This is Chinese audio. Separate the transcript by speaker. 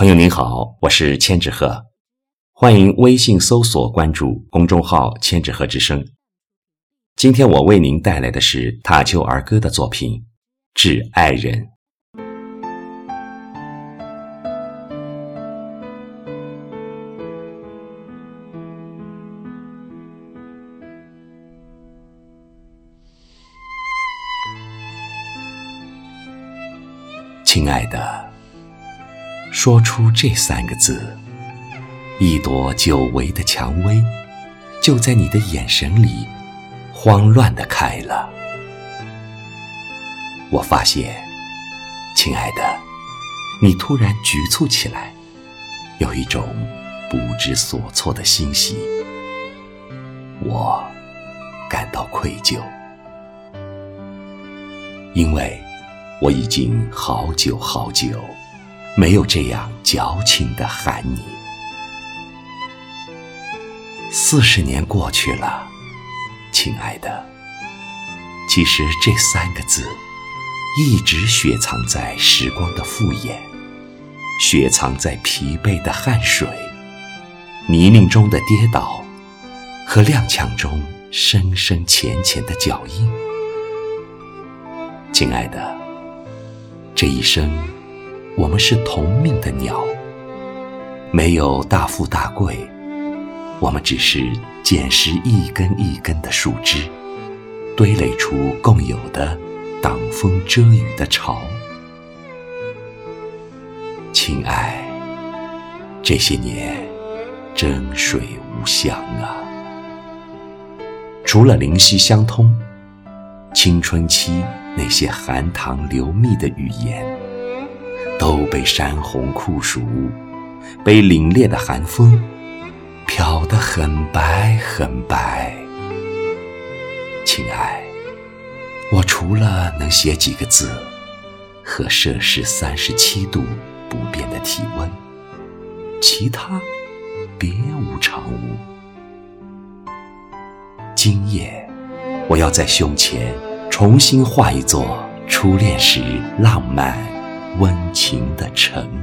Speaker 1: 朋友您好，我是千纸鹤，欢迎微信搜索关注公众号“千纸鹤之声”。今天我为您带来的是塔丘儿歌的作品《致爱人》。亲爱的。说出这三个字，一朵久违的蔷薇，就在你的眼神里慌乱的开了。我发现，亲爱的，你突然局促起来，有一种不知所措的欣喜。我感到愧疚，因为我已经好久好久。没有这样矫情的喊你。四十年过去了，亲爱的，其实这三个字一直雪藏在时光的复眼，雪藏在疲惫的汗水、泥泞中的跌倒和踉跄中深深浅浅的脚印。亲爱的，这一生。我们是同命的鸟，没有大富大贵，我们只是捡拾一根一根的树枝，堆垒出共有的挡风遮雨的巢。亲爱，这些年真水无香啊，除了灵犀相通，青春期那些含糖流蜜的语言。都被山洪酷暑，被凛冽的寒风漂得很白很白。亲爱，我除了能写几个字和摄氏三十七度不变的体温，其他别无长物。今夜，我要在胸前重新画一座初恋时浪漫。温情的城。